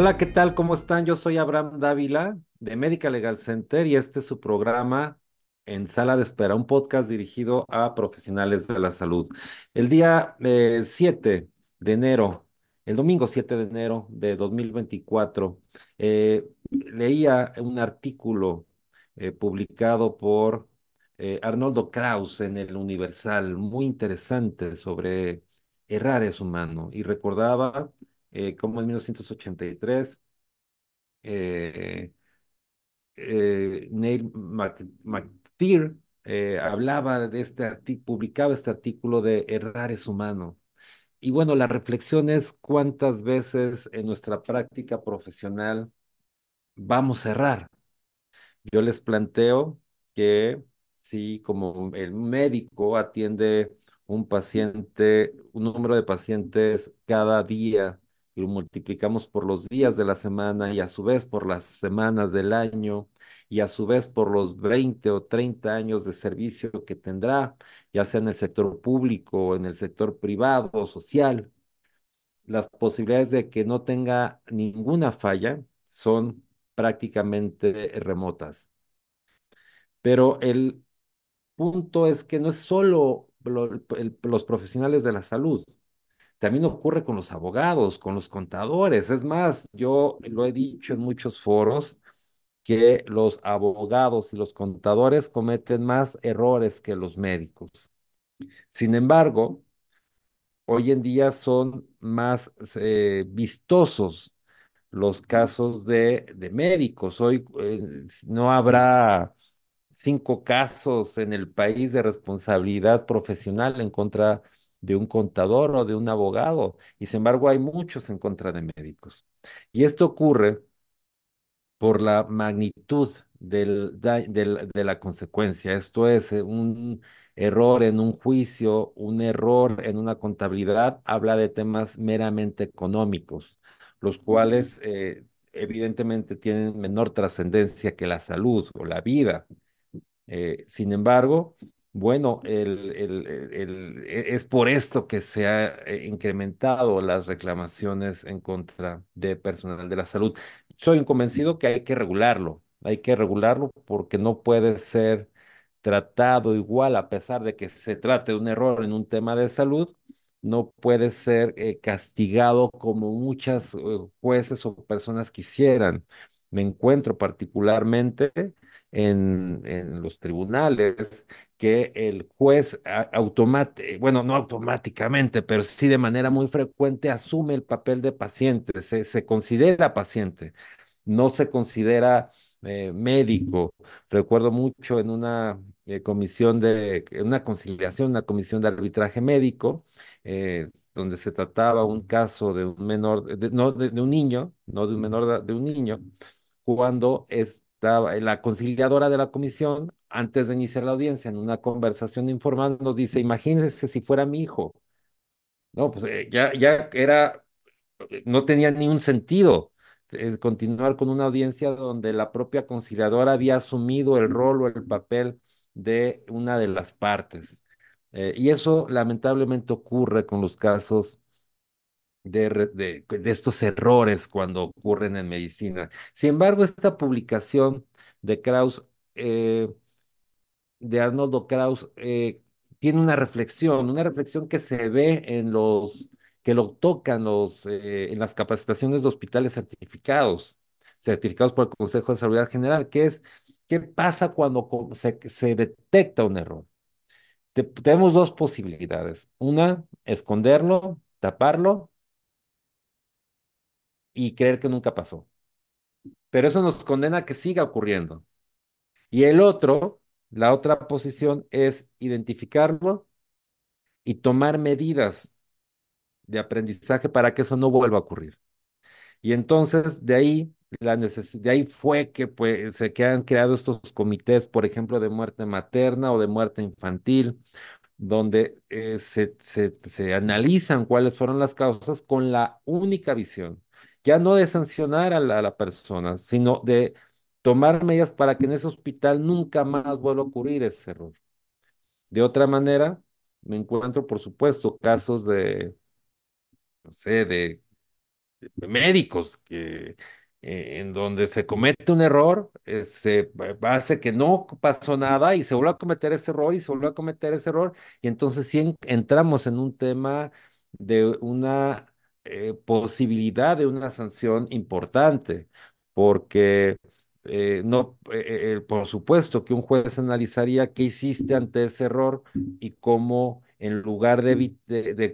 Hola, ¿qué tal? ¿Cómo están? Yo soy Abraham Dávila de Medical Legal Center y este es su programa en Sala de Espera, un podcast dirigido a profesionales de la salud. El día eh, 7 de enero, el domingo 7 de enero de 2024, eh, leía un artículo eh, publicado por eh, Arnoldo Kraus en el Universal, muy interesante sobre errar es humano y recordaba eh, como en 1983, eh, eh, Neil McTeer hablaba de este publicaba este artículo de errar es humano. Y bueno, la reflexión es cuántas veces en nuestra práctica profesional vamos a errar. Yo les planteo que si como el médico atiende un paciente, un número de pacientes cada día y lo multiplicamos por los días de la semana y a su vez por las semanas del año y a su vez por los 20 o 30 años de servicio que tendrá, ya sea en el sector público en el sector privado social, las posibilidades de que no tenga ninguna falla son prácticamente remotas. Pero el punto es que no es solo los profesionales de la salud, también ocurre con los abogados, con los contadores. Es más, yo lo he dicho en muchos foros que los abogados y los contadores cometen más errores que los médicos. Sin embargo, hoy en día son más eh, vistosos los casos de, de médicos. Hoy eh, no habrá cinco casos en el país de responsabilidad profesional en contra de un contador o de un abogado, y sin embargo hay muchos en contra de médicos. Y esto ocurre por la magnitud del, de la consecuencia. Esto es, eh, un error en un juicio, un error en una contabilidad, habla de temas meramente económicos, los cuales eh, evidentemente tienen menor trascendencia que la salud o la vida. Eh, sin embargo, bueno, el- el- el- e- es por esto que se ha eh, incrementado las reclamaciones en contra de personal de la salud. Soy convencido que hay que regularlo, hay que regularlo porque no puede ser tratado igual a pesar de que se trate de un error en un tema de salud, no puede ser eh, castigado como muchas eh, jueces o personas quisieran. Me encuentro particularmente en, en los tribunales que el juez automáticamente, bueno, no automáticamente, pero sí de manera muy frecuente asume el papel de paciente, se, se considera paciente, no se considera eh, médico. Recuerdo mucho en una eh, comisión de, una conciliación, una comisión de arbitraje médico, eh, donde se trataba un caso de un menor, de- no de, de un niño, no de un menor, de un niño, cuando estaba la conciliadora de la comisión, antes de iniciar la audiencia, en una conversación informal, nos dice, imagínese si fuera mi hijo. No, pues eh, ya, ya era, eh, no tenía ni un sentido eh, continuar con una audiencia donde la propia conciliadora había asumido el rol o el papel de una de las partes. Eh, y eso lamentablemente ocurre con los casos de, de- estos errores cuando ocurren en medicina. Sin embargo, esta publicación de Kraus, eh, de Arnoldo Kraus, eh, tiene una reflexión, una reflexión que se ve en los, que lo tocan los, eh, en las capacitaciones de hospitales certificados, certificados por el Consejo de Salud General, que es, ¿qué pasa cuando se, se detecta un error? Te- tenemos dos posibilidades. Una, esconderlo, taparlo y creer que nunca pasó. Pero eso nos condena a que siga ocurriendo. Y el otro, la otra posición es identificarlo y tomar medidas de aprendizaje para que eso no vuelva a ocurrir. Y entonces de ahí, la de ahí fue que pues, se que han creado estos comités, por ejemplo, de muerte materna o de muerte infantil, donde eh, se, se, se analizan cuáles fueron las causas con la única visión, ya no de sancionar a la, persona, sino de tomar medidas para que en ese hospital nunca más vuelva a ocurrir ese error. De otra manera, me encuentro, por supuesto, casos de, no sé, de médicos que eh, en donde se comete un error, eh, se hace que no pasó nada y se vuelve a cometer ese error y se vuelve a cometer ese error y entonces sí en- entramos en un tema de una eh, posibilidad de una sanción importante, porque eh, no, eh, por supuesto que un juez analizaría qué hiciste ante ese error y cómo en lugar de, de, de,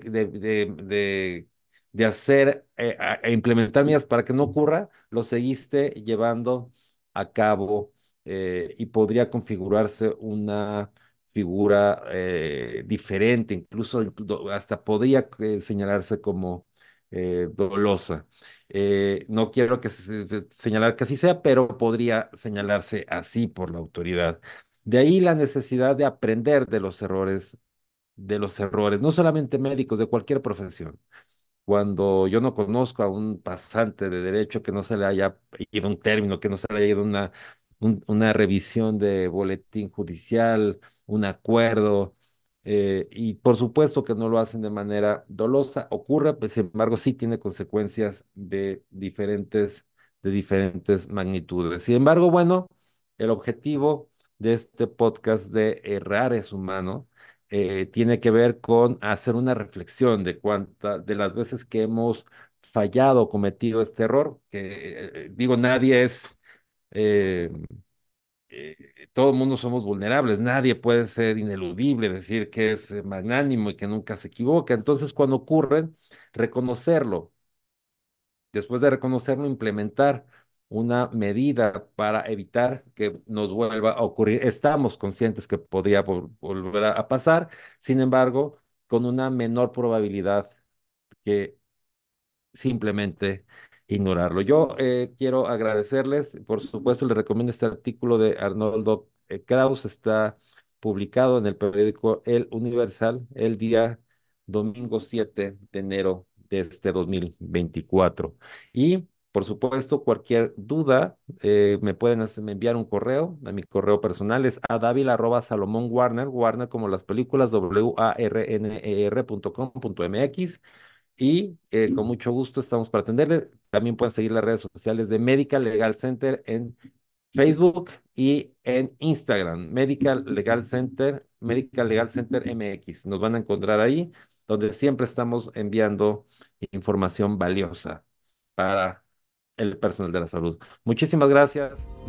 de, hacer e implementar medidas para que no ocurra, lo seguiste llevando a cabo y podría configurarse una figura diferente, incluso inclu- hasta podría señalarse como eh, dolosa. Eh, no quiero que se, se- señalar que así sea, pero podría señalarse así por la autoridad. De ahí la necesidad de aprender de los errores, de los errores, no solamente médicos, de cualquier profesión. Cuando yo no conozco a un pasante de derecho que no se le haya ido un término, que no se le haya ido una, un- una revisión de boletín judicial, un acuerdo, eh, y por supuesto que no lo hacen de manera dolosa, ocurre, pues, sin embargo, sí tiene consecuencias de diferentes, de diferentes magnitudes. Sin embargo, bueno, el objetivo de este podcast de Errar es humano eh, tiene que ver con hacer una reflexión de cuánta, de las veces que hemos fallado cometido este error, que eh, digo, nadie es, eh, eh, todo el mundo somos vulnerables, nadie puede ser ineludible, decir que es eh, magnánimo y que nunca se equivoca. Entonces, cuando ocurren, reconocerlo después de reconocerlo, implementar una medida para evitar que nos vuelva a ocurrir. Estamos conscientes que podría vol- volver a pasar, sin embargo, con una menor probabilidad que simplemente ignorarlo. Yo eh, quiero agradecerles, por supuesto, les recomiendo este artículo de Arnoldo eh, Kraus, está publicado en el periódico El Universal el día domingo 7 de enero de este 2024. Y, por supuesto, cualquier duda, eh, me pueden hacer- me enviar un correo, a mi correo personal es a Salomón Warner, Warner como las películas, W-A-R-N-E-R punto com punto MX y eh, con mucho gusto estamos para atenderle. También pueden seguir las redes sociales de Medical Legal Center en Facebook y en Instagram. Medical Legal Center, Medical Legal Center MX. Nos van a encontrar ahí, donde siempre estamos enviando información valiosa para el personal de la salud. Muchísimas gracias.